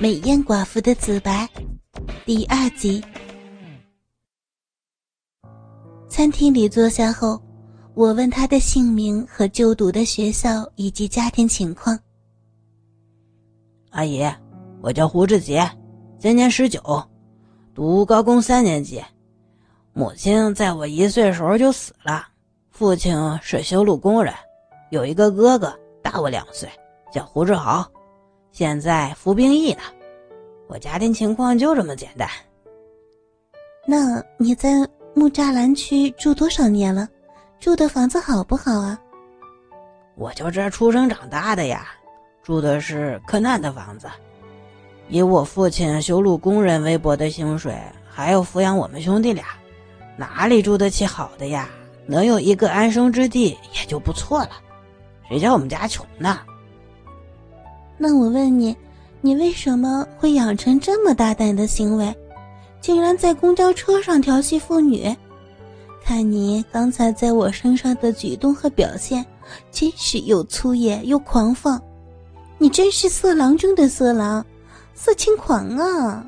美艳寡妇的自白，第二集。餐厅里坐下后，我问他的姓名和就读的学校以及家庭情况。阿姨，我叫胡志杰，今年十九，读高工三年级。母亲在我一岁时候就死了，父亲是修路工人，有一个哥哥大我两岁，叫胡志豪。现在服兵役呢，我家庭情况就这么简单。那你在木栅栏区住多少年了？住的房子好不好啊？我就这出生长大的呀，住的是柯南的房子，以我父亲修路工人微薄的薪水，还要抚养我们兄弟俩，哪里住得起好的呀？能有一个安生之地也就不错了，谁叫我们家穷呢？那我问你，你为什么会养成这么大胆的行为，竟然在公交车上调戏妇女？看你刚才在我身上的举动和表现，真是又粗野又狂放，你真是色狼中的色狼，色情狂啊！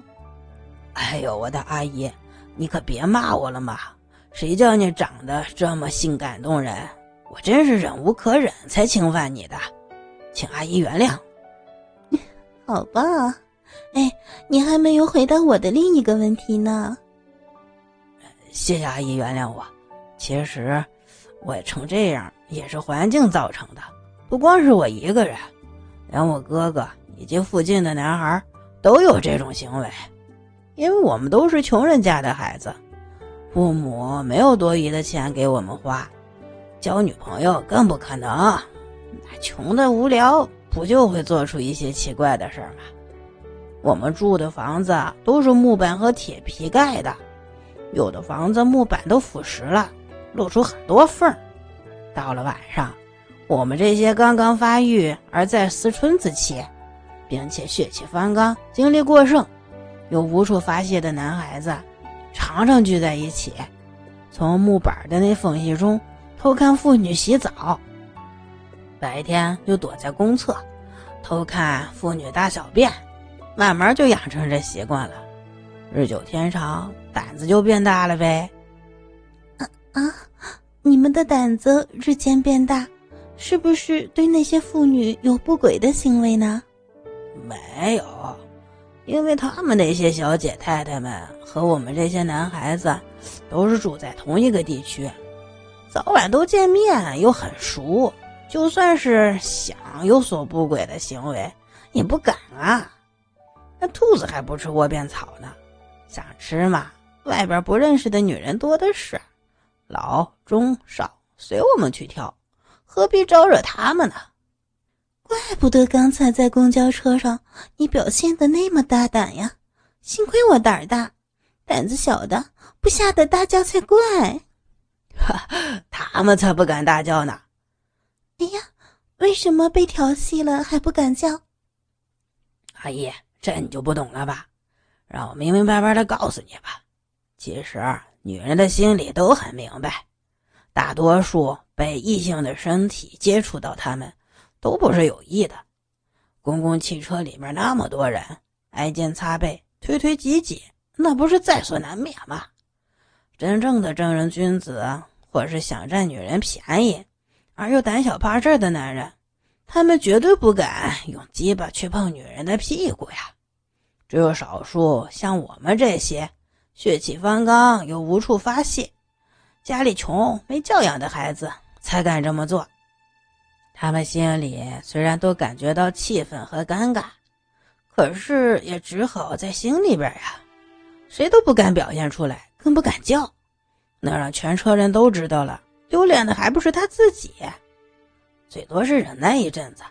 哎呦，我的阿姨，你可别骂我了嘛！谁叫你长得这么性感动人，我真是忍无可忍才侵犯你的，请阿姨原谅。好吧，哎，你还没有回答我的另一个问题呢。谢谢阿姨原谅我，其实我成这样也是环境造成的，不光是我一个人，连我哥哥以及附近的男孩都有这种行为，因为我们都是穷人家的孩子，父母没有多余的钱给我们花，交女朋友更不可能，穷的无聊。不就会做出一些奇怪的事儿吗？我们住的房子都是木板和铁皮盖的，有的房子木板都腐蚀了，露出很多缝儿。到了晚上，我们这些刚刚发育而在思春之期，并且血气方刚、精力过剩、又无处发泄的男孩子，常常聚在一起，从木板的那缝隙中偷看妇女洗澡。白天就躲在公厕，偷看妇女大小便，慢慢就养成这习惯了。日久天长，胆子就变大了呗。啊啊！你们的胆子日渐变大，是不是对那些妇女有不轨的行为呢？没有，因为他们那些小姐太太们和我们这些男孩子都是住在同一个地区，早晚都见面，又很熟。就算是想有所不轨的行为，也不敢啊。那兔子还不吃窝边草呢，想吃嘛？外边不认识的女人多的是，老中少随我们去挑，何必招惹他们呢？怪不得刚才在公交车上你表现的那么大胆呀！幸亏我胆儿大，胆子小的不吓得大叫才怪。哈，他们才不敢大叫呢。哎呀，为什么被调戏了还不敢叫？阿姨，这你就不懂了吧？让我明明白白的告诉你吧。其实女人的心里都很明白，大多数被异性的身体接触到，他们都不是有意的。公共汽车里面那么多人，挨肩擦背、推推挤挤，那不是在所难免吗？真正的正人君子，或是想占女人便宜。而又胆小怕事的男人，他们绝对不敢用鸡巴去碰女人的屁股呀。只有少数像我们这些血气方刚又无处发泄、家里穷没教养的孩子才敢这么做。他们心里虽然都感觉到气愤和尴尬，可是也只好在心里边呀，谁都不敢表现出来，更不敢叫，那让全车人都知道了。丢脸的还不是他自己，最多是忍耐一阵子，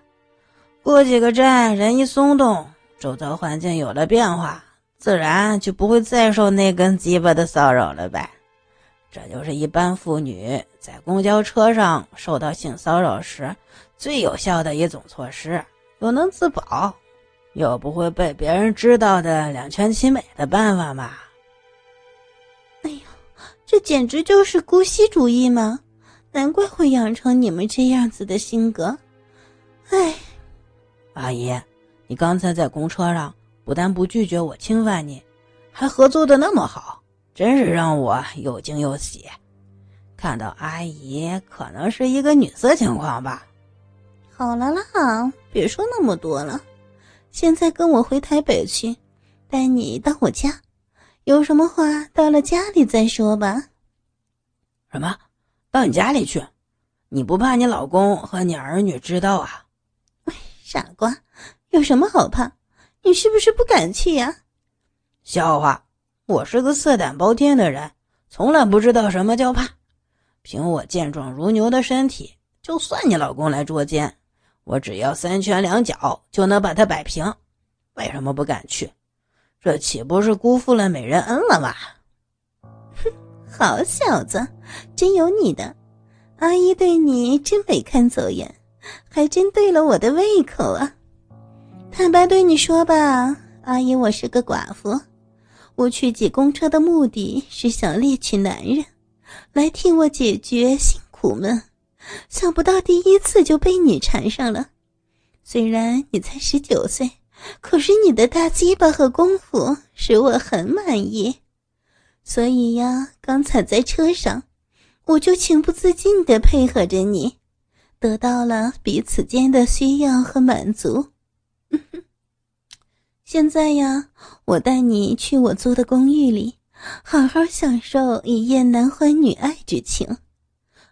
过几个站，人一松动，周遭环境有了变化，自然就不会再受那根鸡巴的骚扰了呗。这就是一般妇女在公交车上受到性骚扰时最有效的一种措施，又能自保，又不会被别人知道的两全其美的办法嘛。哎呦，这简直就是姑息主义嘛！难怪会养成你们这样子的性格，哎，阿姨，你刚才在公车上不但不拒绝我侵犯你，还合作的那么好，真是让我又惊又喜。看到阿姨可能是一个女色情况吧。好了啦，别说那么多了，现在跟我回台北去，带你到我家，有什么话到了家里再说吧。什么？到你家里去？你不怕你老公和你儿女知道啊？傻瓜，有什么好怕？你是不是不敢去呀？笑话！我是个色胆包天的人，从来不知道什么叫怕。凭我健壮如牛的身体，就算你老公来捉奸，我只要三拳两脚就能把他摆平。为什么不敢去？这岂不是辜负了美人恩了吗？好小子，真有你的！阿姨对你真没看走眼，还真对了我的胃口啊！坦白对你说吧，阿姨，我是个寡妇，我去挤公车的目的是想猎取男人，来替我解决辛苦闷。想不到第一次就被你缠上了。虽然你才十九岁，可是你的大鸡巴和功夫使我很满意。所以呀，刚才在车上，我就情不自禁地配合着你，得到了彼此间的需要和满足。现在呀，我带你去我租的公寓里，好好享受一夜男欢女爱之情。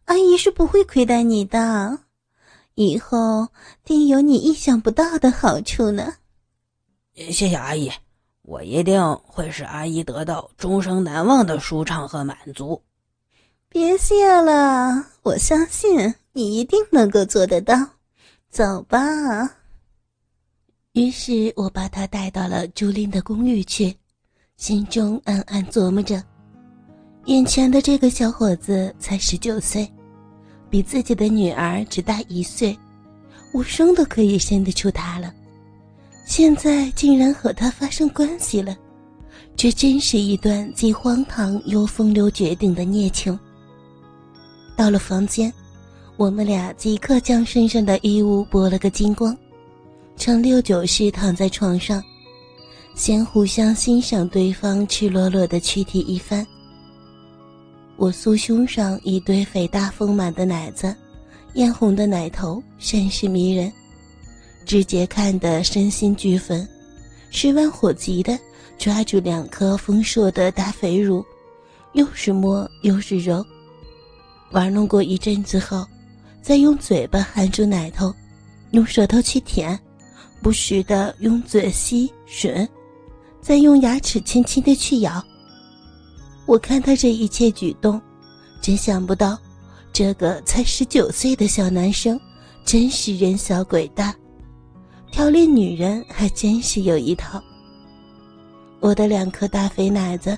阿姨是不会亏待你的，以后定有你意想不到的好处呢。谢谢阿姨，我一定会使阿姨得到终生难忘的舒畅和满足。别谢了，我相信你一定能够做得到。走吧。于是我把他带到了朱琳的公寓去，心中暗暗琢磨着：眼前的这个小伙子才十九岁，比自己的女儿只大一岁，我生都可以生得出他了。现在竟然和他发生关系了，这真是一段既荒唐又风流绝顶的孽情。到了房间，我们俩即刻将身上的衣物剥了个精光。呈六九式躺在床上，先互相欣赏对方赤裸裸的躯体一番。我酥胸上一堆肥大丰满的奶子，艳红的奶头甚是迷人。志杰看得身心俱焚，十万火急的抓住两颗丰硕的大肥乳，又是摸又是揉，玩弄过一阵子后，再用嘴巴含住奶头，用舌头去舔。不时的用嘴吸吮，再用牙齿轻轻的去咬。我看他这一切举动，真想不到，这个才十九岁的小男生，真是人小鬼大，调练女人还真是有一套。我的两颗大肥奶子，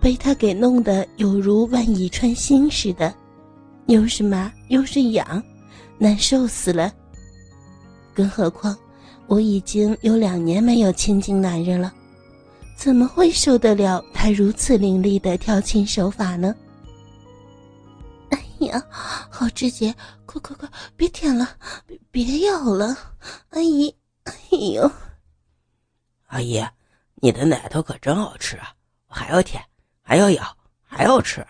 被他给弄得有如万蚁穿心似的，又是麻又是痒，难受死了。更何况。我已经有两年没有亲近男人了，怎么会受得了他如此凌厉的调情手法呢？哎呀，好直接，快快快，别舔了，别别咬了，阿姨，哎呦，阿姨，你的奶头可真好吃啊！我还要舔，还要咬，还要吃。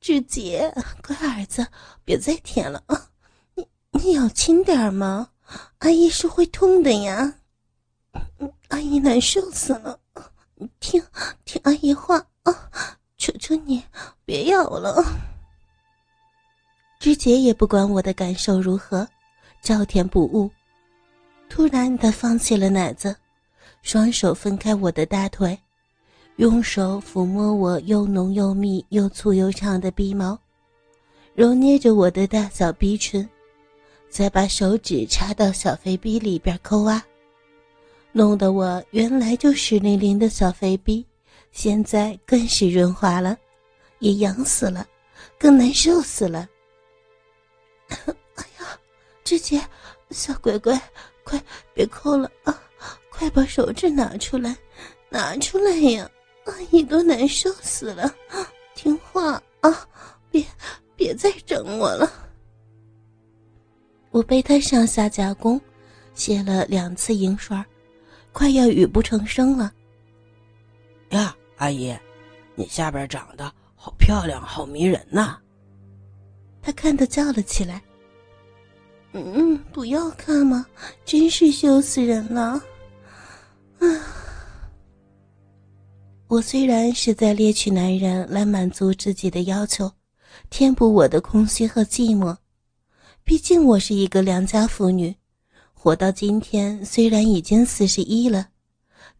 志杰，乖儿子，别再舔了啊！你你咬轻点嘛。阿姨是会痛的呀，阿姨难受死了。听听阿姨话啊，求求你别咬了。志杰也不管我的感受如何，照填不误。突然，他放弃了奶子，双手分开我的大腿，用手抚摸我又浓又密又粗又长的鼻毛，揉捏着我的大小鼻唇。再把手指插到小肥逼里边抠啊，弄得我原来就湿淋淋的小肥逼，现在更是润滑了，也痒死了，更难受死了。哎呀，志杰，小乖乖，快别抠了啊！快把手指拿出来，拿出来呀！阿姨都难受死了，听话啊，别别再整我了。我被他上下夹攻，卸了两次银刷快要语不成声了。呀，阿姨，你下边长得好漂亮，好迷人呐！他看得叫了起来。嗯，不要看嘛，真是羞死人了。啊！我虽然是在猎取男人来满足自己的要求，填补我的空虚和寂寞，毕竟我是一个良家妇女，活到今天虽然已经四十一了，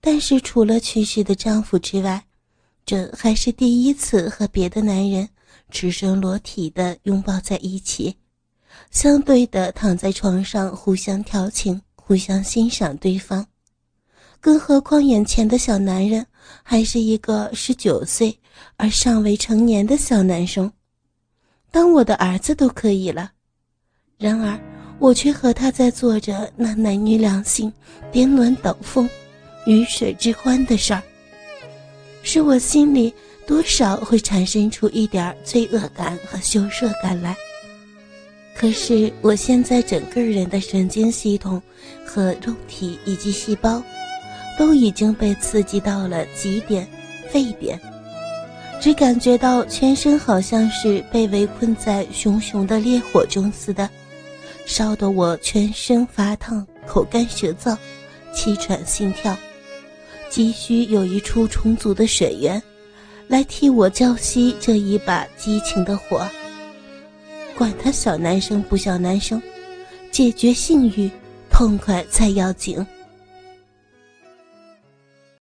但是除了去世的丈夫之外，这还是第一次和别的男人赤身裸体的拥抱在一起。相对的躺在床上，互相调情，互相欣赏对方。更何况眼前的小男人还是一个十九岁而尚未成年的小男生，当我的儿子都可以了。然而，我却和他在做着那男女两性颠鸾倒凤、鱼水之欢的事儿，使我心里多少会产生出一点罪恶感和羞涩感来。可是我现在整个人的神经系统和肉体以及细胞，都已经被刺激到了极点、沸点，只感觉到全身好像是被围困在熊熊的烈火中似的，烧得我全身发烫、口干舌燥、气喘心跳，急需有一处充足的水源，来替我浇熄这一把激情的火。管他小男生不小男生，解决性欲，痛快才要紧。